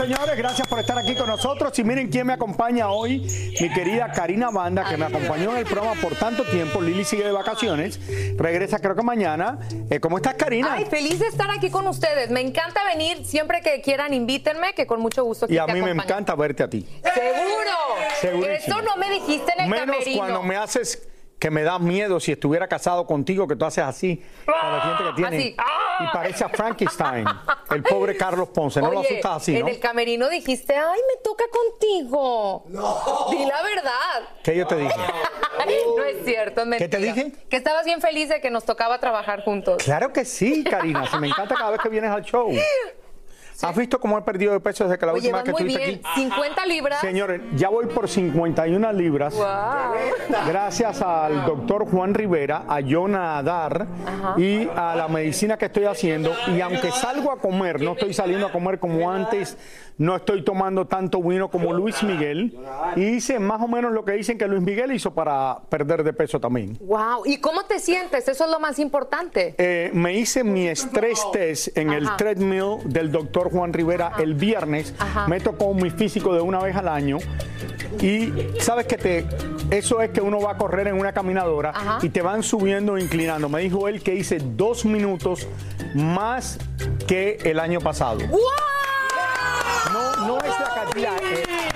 Señores. Gracias por estar aquí con nosotros. Y miren quién me acompaña hoy. Mi querida Karina Banda, que me acompañó en el programa por tanto tiempo. Lili sigue de vacaciones. Regresa creo que mañana. Eh, ¿Cómo estás, Karina? Ay, feliz de estar aquí con ustedes. Me encanta venir. Siempre que quieran, invítenme, que con mucho gusto. aquí y a mí me encanta verte a ti. ¡Seguro! Segurísimo. Eso no me dijiste en el Menos camerino. cuando me haces que me da miedo si estuviera casado contigo, que tú haces así, con la gente que tiene. Así. ¡Ah! Y parece a Frankenstein, el pobre Carlos Ponce. No lo Oye, asustas así, en ¿no? el camerino dijiste, ay, me toca contigo. No. Di la verdad. ¿Qué yo te dije? no es cierto, es ¿Qué te mentira. dije? Que estabas bien feliz de que nos tocaba trabajar juntos. Claro que sí, Karina. Se me encanta cada vez que vienes al show. ¿Has visto cómo he perdido de peso desde que la Oye, última que estuviste bien. aquí? 50 libras. Señores, ya voy por 51 libras. Wow. Gracias al doctor Juan Rivera, a Jonah Adar y a la medicina que estoy haciendo. Y aunque salgo a comer, no estoy saliendo a comer como antes, no estoy tomando tanto vino como Luis Miguel. Y hice más o menos lo que dicen que Luis Miguel hizo para perder de peso también. Wow. ¿Y cómo te sientes? Eso es lo más importante. Eh, me hice mi estrés test en el treadmill del doctor Juan Rivera el viernes. Ajá. Me tocó mi físico de una vez al año. Y sabes que te, eso es que uno va a correr en una caminadora Ajá. y te van subiendo e inclinando. Me dijo él que hice dos minutos más que el año pasado. Es la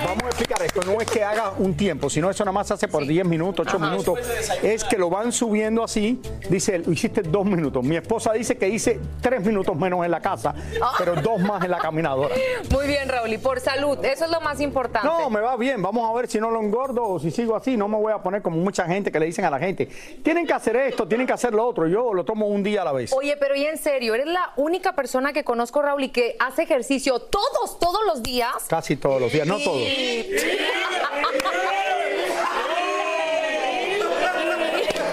vamos a explicar esto. No es que haga un tiempo, sino eso nada más se hace por 10 minutos, 8 minutos. Es que lo van subiendo así. Dice él, hiciste dos minutos. Mi esposa dice que hice tres minutos menos en la casa, pero dos más en la caminadora. Muy bien, Raúl. Y por salud, eso es lo más importante. No, me va bien. Vamos a ver si no lo engordo o si sigo así. No me voy a poner como mucha gente que le dicen a la gente, tienen que hacer esto, tienen que hacer lo otro. Yo lo tomo un día a la vez. Oye, pero y en serio, eres la única persona que conozco, Raúl, y que hace ejercicio todos, todos los días. Casi todos los días, no todos.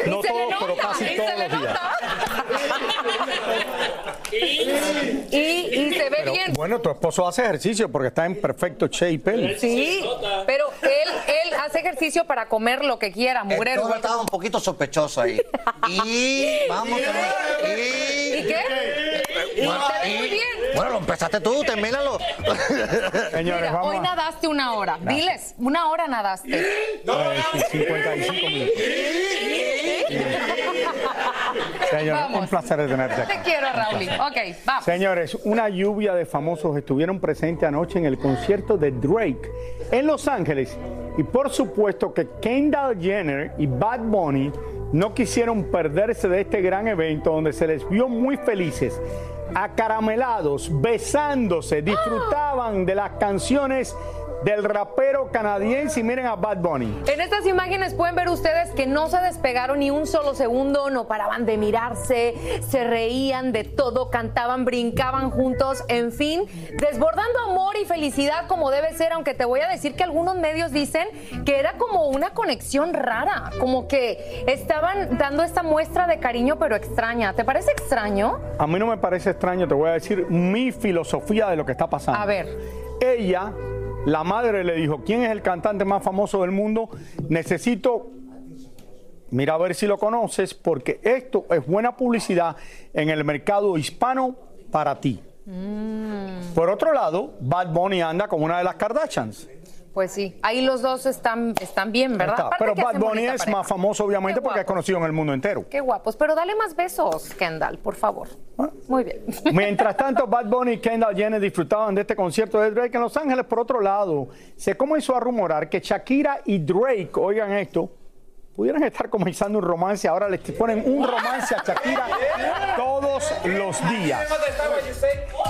No se todos, pero casi todos se los días. y, y se ve Pero, bien. bueno, tu esposo hace ejercicio porque está en perfecto shape él. Sí, pero él, él hace ejercicio para comer lo que quiera, El mugrero. tono estaba un poquito sospechoso ahí. Y vamos a ver. ¿Y Y, qué? Y te ve muy bien. Bueno, lo empezaste tú, termínalo. Señores, Mira, vamos hoy nadaste una hora. Diles, una hora nadaste. Eh, sí, 55 minutos. Señores, Vamos. un placer de tenerte aquí. Te quiero, Raúl. Ok, vamos. Señores, una lluvia de famosos estuvieron presentes anoche en el concierto de Drake en Los Ángeles. Y por supuesto que Kendall Jenner y Bad Bunny no quisieron perderse de este gran evento donde se les vio muy felices, acaramelados, besándose, disfrutaban de las canciones del rapero canadiense y miren a Bad Bunny. En estas imágenes pueden ver ustedes que no se despegaron ni un solo segundo, no paraban de mirarse, se reían de todo, cantaban, brincaban juntos, en fin, desbordando amor y felicidad como debe ser, aunque te voy a decir que algunos medios dicen que era como una conexión rara, como que estaban dando esta muestra de cariño pero extraña. ¿Te parece extraño? A mí no me parece extraño, te voy a decir mi filosofía de lo que está pasando. A ver. Ella, la madre le dijo, ¿quién es el cantante más famoso del mundo? Necesito, mira a ver si lo conoces, porque esto es buena publicidad en el mercado hispano para ti. Por otro lado, Bad Bunny anda con una de las Kardashians. Pues sí, ahí los dos están, están bien, ¿verdad? Pero Bad Bunny es pareja. más famoso, obviamente, Qué porque es conocido en el mundo entero. Qué guapos, pero dale más besos, Kendall, por favor. Ah. Muy bien. Mientras tanto, Bad Bunny y Kendall Jenner disfrutaban de este concierto de Drake en Los Ángeles. Por otro lado, se comenzó a rumorar que Shakira y Drake, oigan esto, pudieran estar comenzando un romance. Ahora les ponen un romance a Shakira todos los días.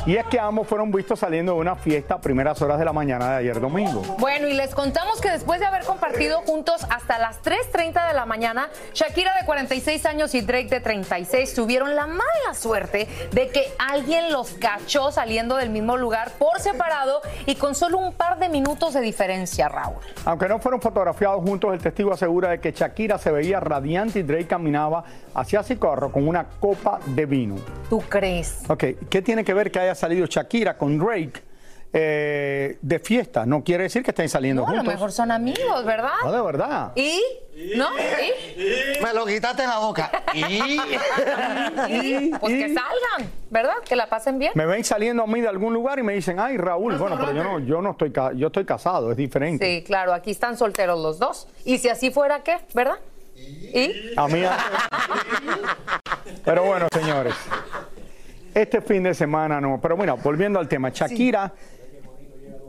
Y es que ambos fueron vistos saliendo de una fiesta a primeras horas de la mañana de ayer domingo. Bueno, y les contamos que después de haber compartido juntos hasta las 3.30 de la mañana, Shakira de 46 años y Drake de 36 tuvieron la mala suerte de que alguien los cachó saliendo del mismo lugar por separado y con solo un par de minutos de diferencia, Raúl. Aunque no fueron fotografiados juntos, el testigo asegura de que Shakira se veía radiante y Drake caminaba hacia Cicorro con una copa de vino. ¿Tú crees? Ok, ¿qué tiene que ver que haya salido Shakira con Drake eh, de fiesta? No quiere decir que estén saliendo No, a lo juntos. mejor son amigos, ¿verdad? No, de verdad. ¿Y? ¿No? ¿Y? Me lo quitaste en la boca. Y. ¿Y? Pues que salgan, ¿verdad? Que la pasen bien. Me ven saliendo a mí de algún lugar y me dicen, ay, Raúl, bueno, pero yo no, yo no estoy, ca- yo estoy casado, es diferente. Sí, claro, aquí están solteros los dos. Y si así fuera, ¿qué? ¿Verdad? ¿Y? A mí. Pero bueno, señores. Este fin de semana no. Pero bueno, volviendo al tema. Shakira,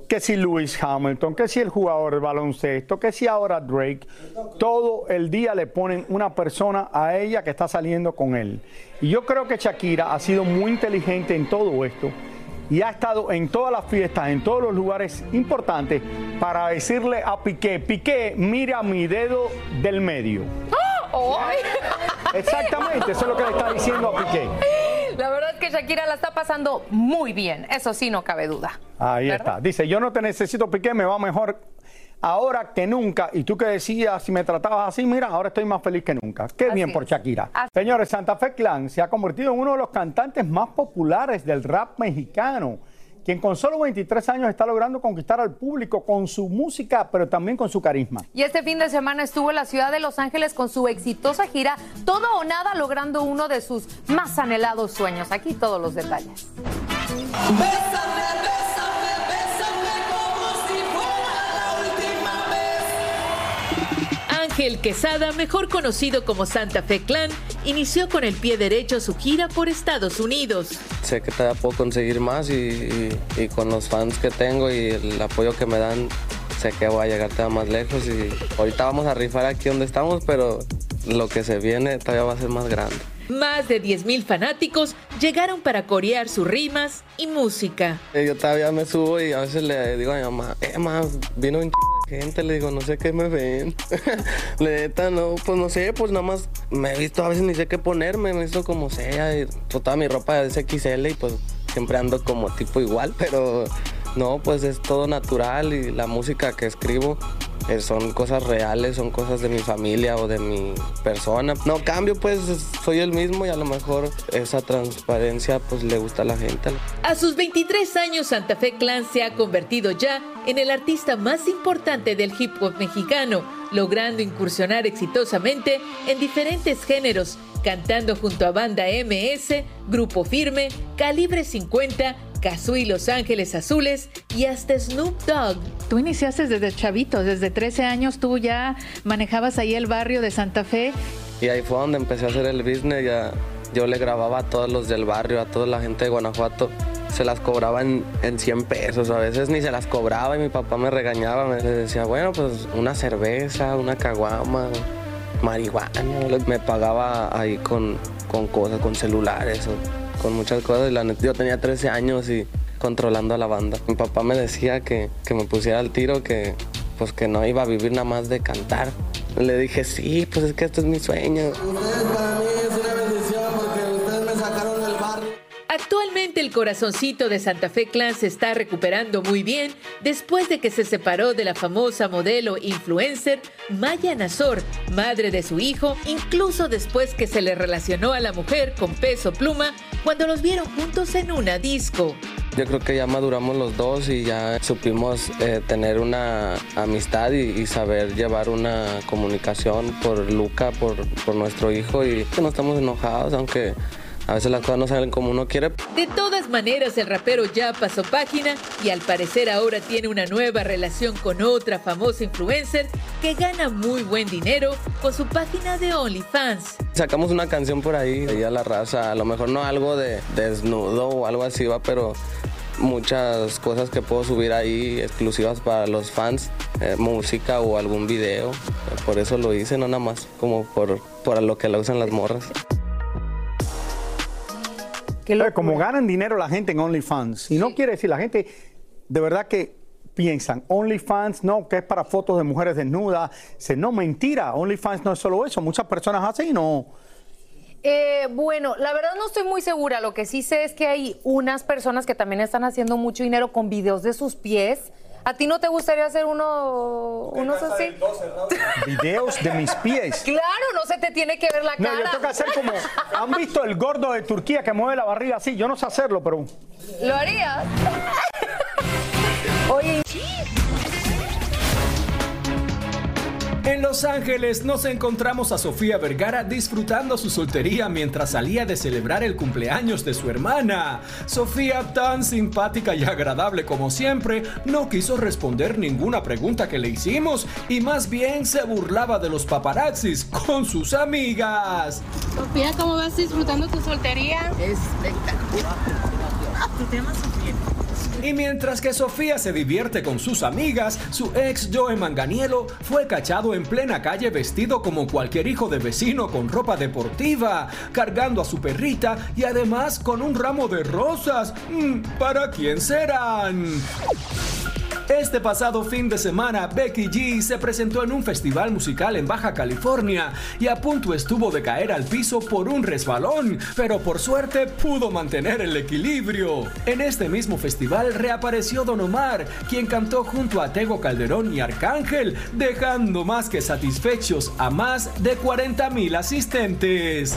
que si Lewis Hamilton, que si el jugador de baloncesto, que si ahora Drake, todo el día le ponen una persona a ella que está saliendo con él. Y yo creo que Shakira ha sido muy inteligente en todo esto y ha estado en todas las fiestas, en todos los lugares importantes para decirle a Piqué, Piqué, mira mi dedo del medio. ¡Ay! Exactamente, eso es lo que le está diciendo a Piqué. La verdad es que Shakira la está pasando muy bien, eso sí, no cabe duda. Ahí ¿Verdad? está. Dice, yo no te necesito, Piqué, me va mejor ahora que nunca. Y tú que decías, si me tratabas así, mira, ahora estoy más feliz que nunca. Qué Así bien por. Shakira. Así- Señores, Santa Fe Clan se ha convertido en uno de los cantantes más populares del rap mexicano, quien con solo 23 años está logrando conquistar al público con su música, pero también con su carisma. Y este fin de semana estuvo en la ciudad de Los Ángeles con su exitosa gira Todo o Nada, logrando uno de sus más anhelados sueños. Aquí todos los detalles. Ángel Quesada, mejor conocido como Santa Fe Clan, inició con el pie derecho su gira por Estados Unidos. Sé que todavía puedo conseguir más y, y- y con los fans que tengo y el apoyo que me dan, sé que voy a llegar todavía más lejos y ahorita vamos a rifar aquí donde estamos, pero lo que se viene todavía va a ser más grande. Más de 10.000 fanáticos llegaron para corear sus rimas y música. Eh, Yo todavía me subo y a veces le digo a mi mamá, eh, mamá, vino un de gente, le digo, no sé qué me ven. Neta, no, pues no sé, pues nada más me he visto, a veces ni sé qué ponerme, me he visto como sea, y pues, toda mi ropa es XL y pues siempre ando como tipo igual, pero no, pues es todo natural y la música que escribo eh, son cosas reales, son cosas de mi familia o de mi persona. No cambio, pues soy el mismo y a lo mejor esa transparencia pues le gusta a la gente. A sus 23 años, Santa Fe Clan se ha convertido ya en el artista más importante del hip hop mexicano, logrando incursionar exitosamente en diferentes géneros, cantando junto a Banda MS, Grupo Firme, Calibre 50, Cazú y Los Ángeles Azules y hasta Snoop Dogg. Tú iniciaste desde chavito, desde 13 años tú ya manejabas ahí el barrio de Santa Fe. Y ahí fue donde empecé a hacer el business. Ya, yo le grababa a todos los del barrio, a toda la gente de Guanajuato. Se las cobraba en, en 100 pesos, a veces ni se las cobraba y mi papá me regañaba. Me decía, bueno, pues una cerveza, una caguama, marihuana. Me pagaba ahí con, con cosas, con celulares, o con muchas cosas. Y la neta, yo tenía 13 años y controlando a la banda. Mi papá me decía que, que me pusiera al tiro, que pues que no iba a vivir nada más de cantar. Le dije, sí, pues es que este es mi sueño. El corazoncito de Santa Fe Clan se está recuperando muy bien después de que se separó de la famosa modelo influencer Maya Nazor, madre de su hijo, incluso después que se le relacionó a la mujer con peso pluma cuando los vieron juntos en una disco. Yo creo que ya maduramos los dos y ya supimos eh, tener una amistad y, saber llevar una comunicación por Luca, por, por nuestro hijo y que no estamos enojados, aunque a veces las cosas no salen como uno quiere. De todas maneras, el rapero ya pasó página y al parecer ahora tiene una nueva relación con otra famosa influencer que gana muy buen dinero con su página de OnlyFans. Sacamos una canción por ahí, y a la raza, a lo mejor no algo de desnudo o algo así, va, pero muchas cosas que puedo subir ahí exclusivas para los fans, eh, música o algún video. Por eso lo hice, no nada más como por, por lo que la usan las morras. Eh, Como ganan dinero la gente en OnlyFans. Y no quiere decir, la gente de verdad que piensan, OnlyFans no, que es para fotos de mujeres desnudas. Se, no, mentira, OnlyFans no es solo eso. Muchas personas hacen y no. Eh, bueno, la verdad no estoy muy segura. Lo que sí sé es que hay unas personas que también están haciendo mucho dinero con videos de sus pies. ¿A ti no te gustaría hacer uno, unos así? Videos de mis pies. Claro, no se te tiene que ver la No, cara. yo tengo que hacer como. ¿Han visto el gordo de Turquía que mueve la barriga así? Yo no sé hacerlo, pero. ¿Lo harías? Oye, En Los Ángeles nos encontramos a Sofía Vergara disfrutando su soltería mientras salía de celebrar el cumpleaños de su hermana. Sofía, tan simpática y agradable como siempre, no quiso responder ninguna pregunta que le hicimos y más bien se burlaba de los paparazzis con sus amigas. Sofía, ¿cómo vas disfrutando tu soltería? Espectacular. ¿Tu tema, Sofía? Y mientras que Sofía se divierte con sus amigas, su ex Joe Manganiello fue cachado en plena calle vestido como cualquier hijo de vecino con ropa deportiva, cargando a su perrita y además con un ramo de rosas. Mm, ¿Para quién serán? Este pasado fin de semana, Becky G se presentó en un festival musical en Baja California y a punto estuvo de caer al piso por un resbalón, pero por suerte pudo mantener el equilibrio. En este mismo festival reapareció Don Omar, quien cantó junto a Tego Calderón y Arcángel, dejando más que satisfechos a más de 40 mil asistentes.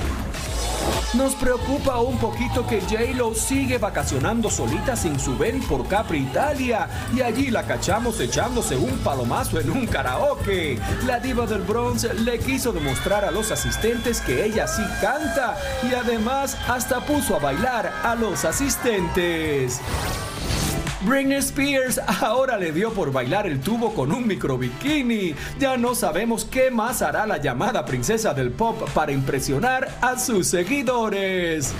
Nos preocupa un poquito que J-Lo sigue vacacionando solita sin su ven por Capri Italia y allí la cachamos echándose un palomazo en un karaoke. La diva del Bronx le quiso demostrar a los asistentes que ella sí canta y además hasta puso a bailar a los asistentes. Britney Spears ahora le dio por bailar el tubo con un micro bikini. Ya no sabemos qué más hará la llamada princesa del pop para impresionar a sus seguidores.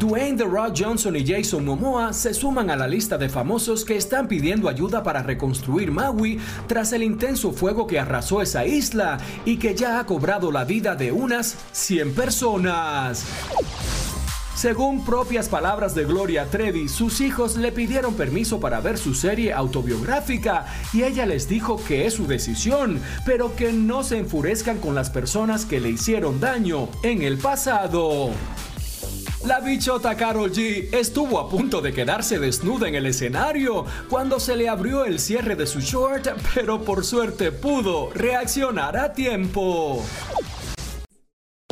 Dwayne The Rock Johnson y Jason Momoa se suman a la lista de famosos que están pidiendo ayuda para reconstruir Maui tras el intenso fuego que arrasó esa isla y que ya ha cobrado la vida de unas 100 personas. Según propias palabras de Gloria Trevi, sus hijos le pidieron permiso para ver su serie autobiográfica y ella les dijo que es su decisión, pero que no se enfurezcan con las personas que le hicieron daño en el pasado. La bichota Carol G estuvo a punto de quedarse desnuda en el escenario cuando se le abrió el cierre de su short, pero por suerte pudo reaccionar a tiempo.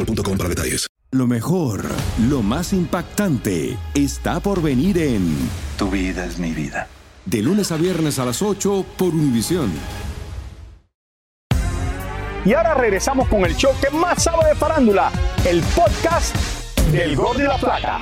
boostmobile.com para detalles. Lo mejor, lo más impactante, está por venir en Tu vida es mi vida. De lunes a viernes a las 8 por Univisión. Y ahora regresamos con el show que más sabe de farándula, el podcast del Gordo y la Plata.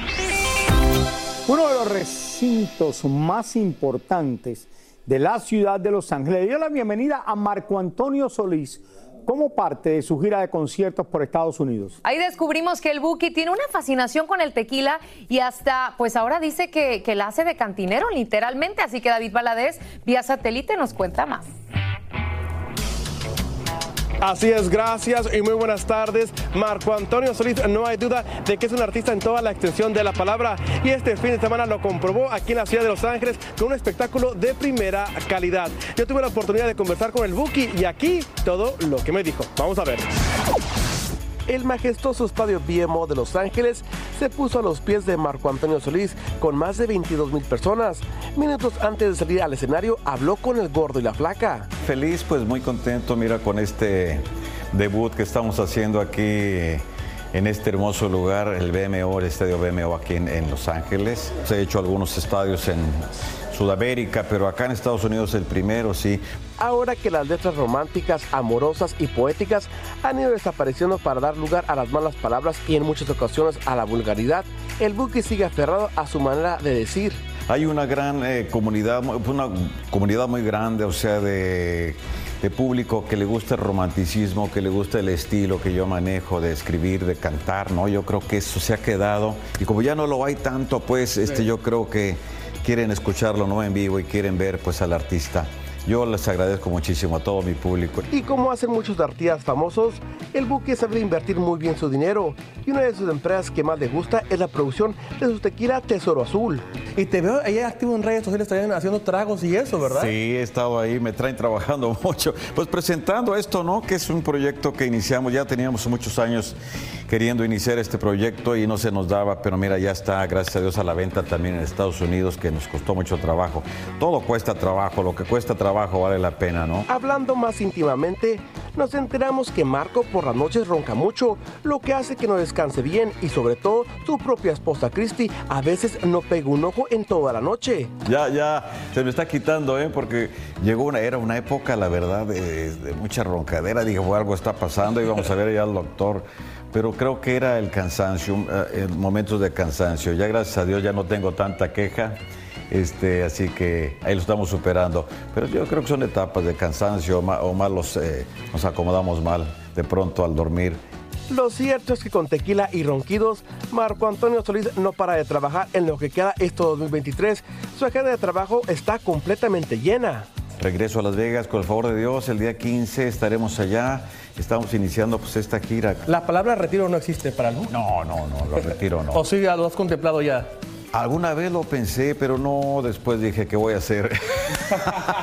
Uno de los recintos más importantes de la ciudad de Los Ángeles le dio la bienvenida a Marco Antonio Solís como parte de su gira de conciertos por Estados Unidos. Ahí descubrimos que el Buki tiene una fascinación con el tequila y hasta, pues ahora dice que, que la hace de cantinero, literalmente. Así que David Valadez, vía satélite, nos cuenta más. Así es, gracias y muy buenas tardes. Marco Antonio Solís, no hay duda de que es un artista en toda la extensión de la palabra y este fin de semana lo comprobó aquí en la ciudad de Los Ángeles con un espectáculo de primera calidad. Yo tuve la oportunidad de conversar con el Buki y aquí todo lo que me dijo. Vamos a ver. El majestuoso estadio BMO de Los Ángeles se puso a los pies de Marco Antonio Solís con más de 22 mil personas. Minutos antes de salir al escenario, habló con el gordo y la flaca. Feliz, pues muy contento, mira, con este debut que estamos haciendo aquí en este hermoso lugar, el BMO, el estadio BMO aquí en, en Los Ángeles. Se ha hecho algunos estadios en Sudamérica, pero acá en Estados Unidos el primero, sí. Ahora que las letras románticas, amorosas y poéticas han ido desapareciendo para dar lugar a las malas palabras y en muchas ocasiones a la vulgaridad, el buque sigue aferrado a su manera de decir. Hay una gran eh, comunidad, una comunidad muy grande, o sea, de, de público que le gusta el romanticismo, que le gusta el estilo que yo manejo de escribir, de cantar, ¿no? Yo creo que eso se ha quedado y como ya no lo hay tanto, pues este, yo creo que quieren escucharlo no en vivo y quieren ver pues al artista. Yo les agradezco muchísimo a todo mi público. Y como hacen muchos artistas famosos, el buque sabe invertir muy bien su dinero. Y una de sus empresas que más le gusta es la producción de su tequila Tesoro Azul. Y te veo ahí activo en redes sociales también haciendo tragos y eso, ¿verdad? Sí, he estado ahí, me traen trabajando mucho. Pues presentando esto, ¿no? Que es un proyecto que iniciamos, ya teníamos muchos años queriendo iniciar este proyecto y no se nos daba, pero mira, ya está, gracias a Dios, a la venta también en Estados Unidos, que nos costó mucho trabajo. Todo cuesta trabajo, lo que cuesta trabajo vale la pena, ¿no? Hablando más íntimamente, nos enteramos que Marco por las noches ronca mucho, lo que hace que no descanse bien y sobre todo su propia esposa Christy a veces no pega un ojo en toda la noche. Ya, ya, se me está quitando, ¿eh? Porque llegó una, era una época, la verdad, de, de mucha roncadera. Dije, algo está pasando y vamos a ver ya al doctor. Pero creo que era el cansancio, eh, momentos de cansancio. Ya gracias a Dios ya no tengo tanta queja. Este, así que ahí lo estamos superando. Pero yo creo que son etapas de cansancio o mal los, eh, nos acomodamos mal de pronto al dormir. Lo cierto es que con tequila y ronquidos, Marco Antonio Solís no para de trabajar en lo que queda este 2023. Su agenda de trabajo está completamente llena. Regreso a Las Vegas, con el favor de Dios, el día 15 estaremos allá. Estamos iniciando pues esta gira. ¿La palabra retiro no existe para algo? No, no, no, lo retiro no. ¿O sí lo has contemplado ya? Alguna vez lo pensé, pero no, después dije, ¿qué voy a hacer?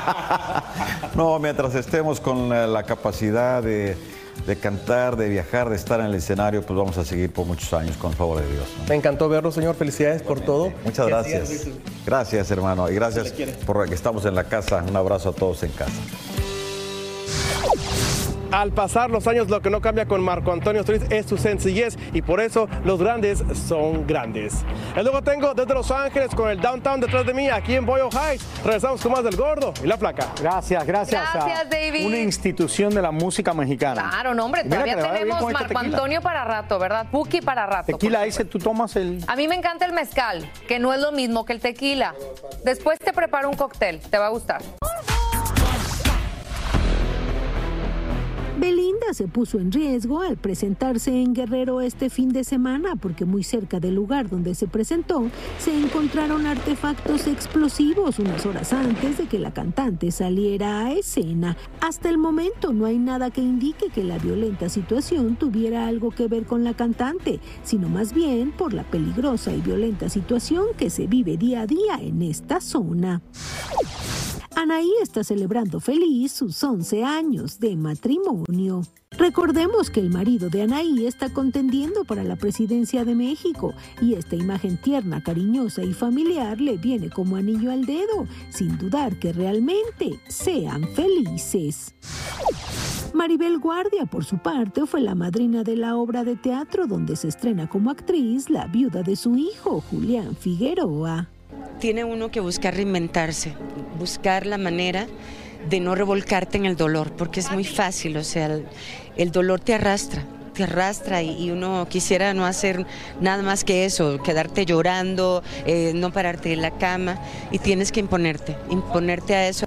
no, mientras estemos con la, la capacidad de, de, cantar, de viajar, de estar en el escenario, pues vamos a seguir por muchos años, con el favor de Dios. ¿no? Me encantó verlo, señor. Felicidades por todo. Muchas gracias. Gracias, hermano. Y gracias por que estamos en la casa. Un abrazo a todos en casa. Al pasar los años, lo que no cambia con Marco Antonio Solís es su sencillez y por eso los grandes son grandes. Y luego tengo desde Los Ángeles con el downtown detrás de mí, aquí en Boyle Heights. Regresamos con más del gordo y la flaca. Gracias, gracias. Gracias, a David. Una institución de la música mexicana. Claro, no, hombre, todavía tenemos este Marco. Antonio para rato, ¿verdad? Puki para rato. Tequila ese, tú tomas el. A mí me encanta el mezcal, que no es lo mismo que el tequila. Después te preparo un cóctel, te va a gustar. Belinda se puso en riesgo al presentarse en Guerrero este fin de semana porque muy cerca del lugar donde se presentó se encontraron artefactos explosivos unas horas antes de que la cantante saliera a escena. Hasta el momento no hay nada que indique que la violenta situación tuviera algo que ver con la cantante, sino más bien por la peligrosa y violenta situación que se vive día a día en esta zona. Anaí está celebrando feliz sus 11 años de matrimonio. Recordemos que el marido de Anaí está contendiendo para la presidencia de México y esta imagen tierna, cariñosa y familiar le viene como anillo al dedo, sin dudar que realmente sean felices. Maribel Guardia, por su parte, fue la madrina de la obra de teatro donde se estrena como actriz la viuda de su hijo, Julián Figueroa. Tiene uno que buscar reinventarse, buscar la manera de no revolcarte en el dolor, porque es muy fácil, o sea, el, el dolor te arrastra, te arrastra y, y uno quisiera no hacer nada más que eso, quedarte llorando, eh, no pararte de la cama y tienes que imponerte, imponerte a eso.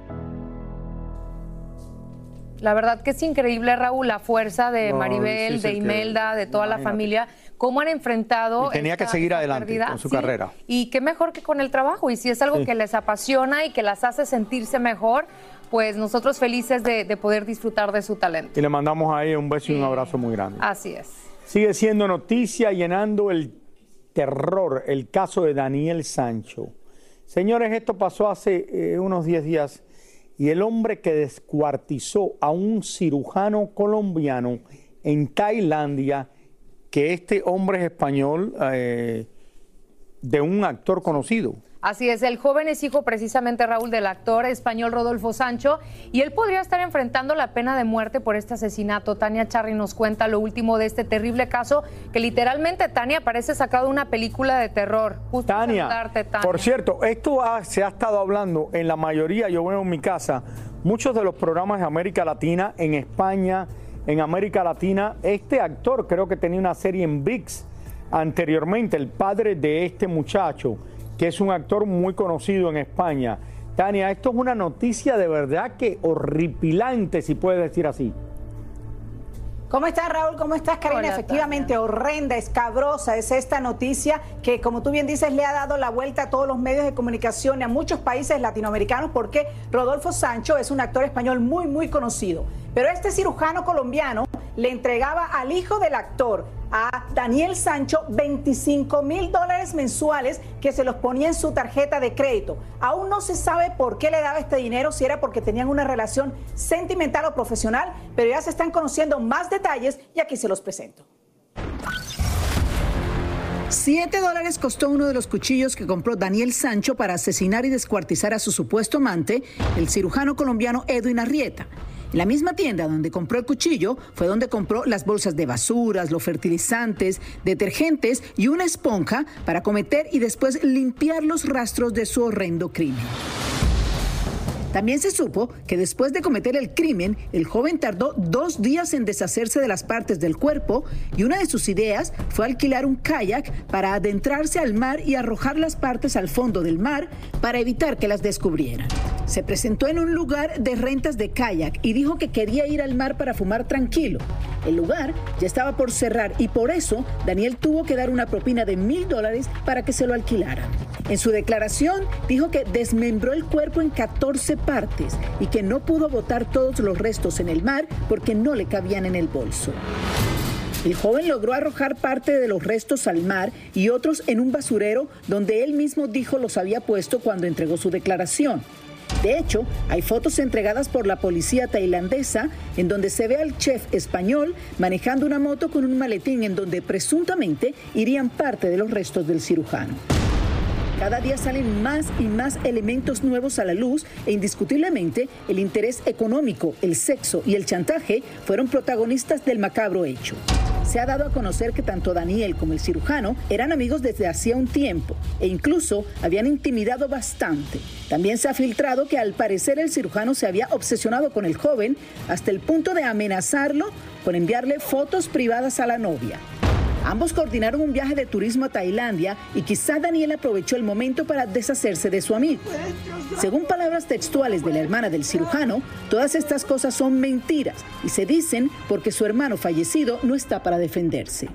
La verdad que es increíble, Raúl, la fuerza de No, Maribel, de que- Imelda, de toda la familia, cómo han enfrentado. Y tenía que seguir adelante pérdida. con su Sí, carrera. Y qué mejor que con el trabajo. Y si es algo Sí. que les apasiona y que las hace sentirse mejor, pues nosotros felices de, de poder disfrutar de su talento. Y le mandamos ahí un beso y un abrazo muy grande. Así es. Sigue siendo noticia llenando el terror el caso de Daniel Sancho. Señores, esto pasó hace eh, unos 10 días y el hombre que descuartizó a un cirujano colombiano en Tailandia que este hombre es español eh, de un actor conocido. Así es, el joven es hijo precisamente Raúl del actor español Rodolfo Sancho y él podría estar enfrentando la pena de muerte por este asesinato. Tania Charri nos cuenta lo último de este terrible caso que literalmente Tania parece sacado de una película de terror. Justo Tania, por cierto, esto ha- se ha estado hablando en la mayoría, yo veo en mi casa, muchos de los programas de América Latina, en España, en América Latina, este actor creo que tenía una serie en VIX anteriormente, el padre de este muchacho, que es un actor muy conocido en España. Tania, esto es una noticia de verdad que horripilante, si puedes decir así. ¿Cómo estás, Raúl? ¿Cómo estás, Karina? Hola, Efectivamente, horrenda, escabrosa es esta noticia que, como tú bien dices, le ha dado la vuelta a todos los medios de comunicación y a muchos países latinoamericanos porque Rodolfo Sancho es un actor español muy, muy conocido. Pero este cirujano colombiano le entregaba al hijo del actor, a Daniel Sancho, 25 mil dólares mensuales que se los ponía en su tarjeta de crédito. Aún no se sabe por qué le daba este dinero, si era porque tenían una relación sentimental o profesional, pero ya se están conociendo más detalles y aquí se los presento. 7 dólares costó uno de los cuchillos que compró Daniel Sancho para asesinar y descuartizar a su supuesto amante, el cirujano colombiano Edwin Arrieta. La misma tienda donde compró el cuchillo fue donde compró las bolsas de basuras, los fertilizantes, detergentes y una esponja para cometer y después limpiar los rastros de su horrendo crimen. También se supo que después de cometer el crimen, el joven tardó dos días en deshacerse de las partes del cuerpo y una de sus ideas fue alquilar un kayak para adentrarse al mar y arrojar las partes al fondo del mar para evitar que las descubrieran. Se presentó en un lugar de rentas de kayak y dijo que quería ir al mar para fumar tranquilo. El lugar ya estaba por cerrar y por eso Daniel tuvo que dar una propina de mil dólares para que se lo alquilaran. En su declaración dijo que desmembró el cuerpo en 14 partes y que no pudo botar todos los restos en el mar porque no le cabían en el bolso. El joven logró arrojar parte de los restos al mar y otros en un basurero donde él mismo dijo los había puesto cuando entregó su declaración. De hecho, hay fotos entregadas por la policía tailandesa en donde se ve al chef español manejando una moto con un maletín en donde presuntamente irían parte de los restos del cirujano. Cada día salen más y más elementos nuevos a la luz e indiscutiblemente el interés económico, el sexo y el chantaje fueron protagonistas del macabro hecho. Se ha dado a conocer que tanto Daniel como el cirujano eran amigos desde hacía un tiempo e incluso habían intimidado bastante. También se ha filtrado que al parecer el cirujano se había obsesionado con el joven hasta el punto de amenazarlo con enviarle fotos privadas a la novia. Ambos coordinaron un viaje de turismo a Tailandia y quizá Daniel aprovechó el momento para deshacerse de su amigo. Según palabras textuales de la hermana del cirujano, todas estas cosas son mentiras y se dicen porque su hermano fallecido no está para defenderse.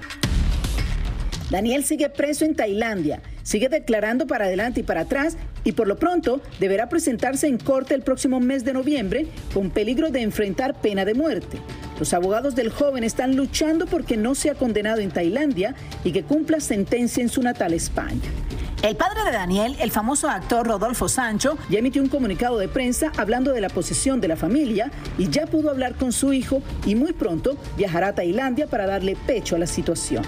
Daniel sigue preso en Tailandia, sigue declarando para adelante y para atrás y por lo pronto deberá presentarse en corte el próximo mes de noviembre con peligro de enfrentar pena de muerte. Los abogados del joven están luchando porque no sea condenado en Tailandia y que cumpla sentencia en su natal España. El padre de Daniel, el famoso actor Rodolfo Sancho, ya emitió un comunicado de prensa hablando de la posición de la familia y ya pudo hablar con su hijo y muy pronto viajará a Tailandia para darle pecho a la situación.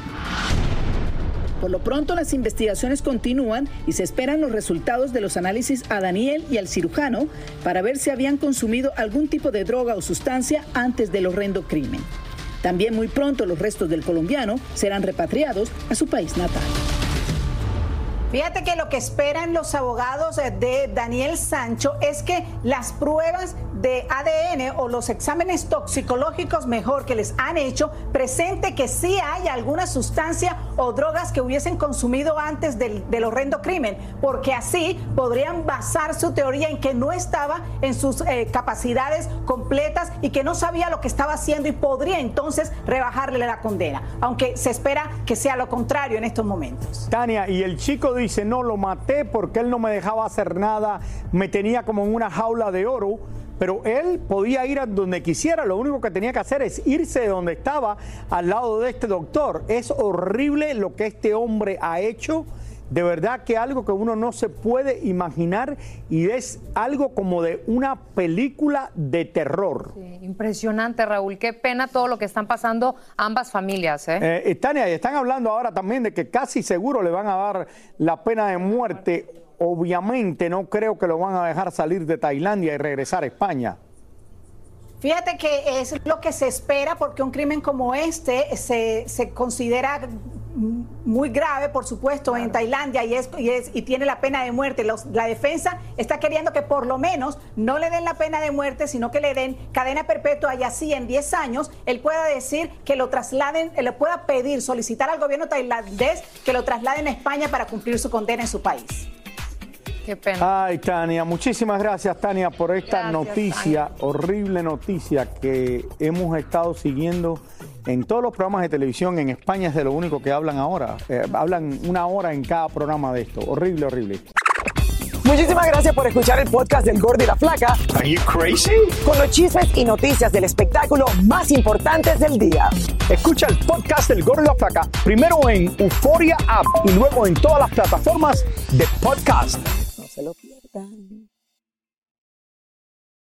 Por lo pronto las investigaciones continúan y se esperan los resultados de los análisis a Daniel y al cirujano para ver si habían consumido algún tipo de droga o sustancia antes del horrendo crimen. También muy pronto los restos del colombiano serán repatriados a su país natal. Fíjate que lo que esperan los abogados eh, de Daniel Sancho es que las pruebas de ADN o los exámenes toxicológicos mejor que les han hecho presente que sí hay alguna sustancia o drogas que hubiesen consumido antes del, horrendo crimen, porque así podrían basar su teoría en que no estaba en sus eh, capacidades completas y que no sabía lo que estaba haciendo y podría entonces rebajarle la condena, aunque se espera que sea lo contrario en estos momentos. Tania, y el chico dice, no, lo maté porque él no me dejaba hacer nada, me tenía como en una jaula de oro, pero él podía ir a donde quisiera, lo único que tenía que hacer es irse de donde estaba al lado de este doctor. Es horrible lo que este hombre ha hecho de verdad que algo que uno no se puede imaginar y es algo como de una película de terror. Sí, impresionante, Raúl. Qué pena todo lo que están pasando ambas familias. ¿eh? Eh, Tania, y están hablando ahora también de que casi seguro le van a dar la pena de muerte. Obviamente no creo que lo van a dejar salir de Tailandia y regresar a España. Fíjate que es lo que se espera porque un crimen como este se, se considera muy grave, por supuesto, en Tailandia y, es, y, es, y tiene la pena de muerte. Los, la defensa está queriendo que por lo menos no le den la pena de muerte, sino que le den cadena perpetua y así en 10 años él pueda decir que lo trasladen, le pueda pedir, solicitar al gobierno tailandés que lo trasladen a España para cumplir su condena en su país. Qué pena. Ay, Tania, muchísimas gracias, Tania, por esta Gracias, noticia, horrible noticia que hemos estado siguiendo en todos los programas de televisión. En España es de lo único que hablan ahora. Eh, hablan una hora en cada programa de esto. Horrible, horrible. Muchísimas gracias por escuchar el podcast del Gordo y la Flaca. Are you crazy? Con los chismes y noticias del espectáculo más importantes del día. Escucha el podcast del Gordo y la Flaca primero en Euforia App y luego en todas las plataformas de podcast. Se lo pierdan.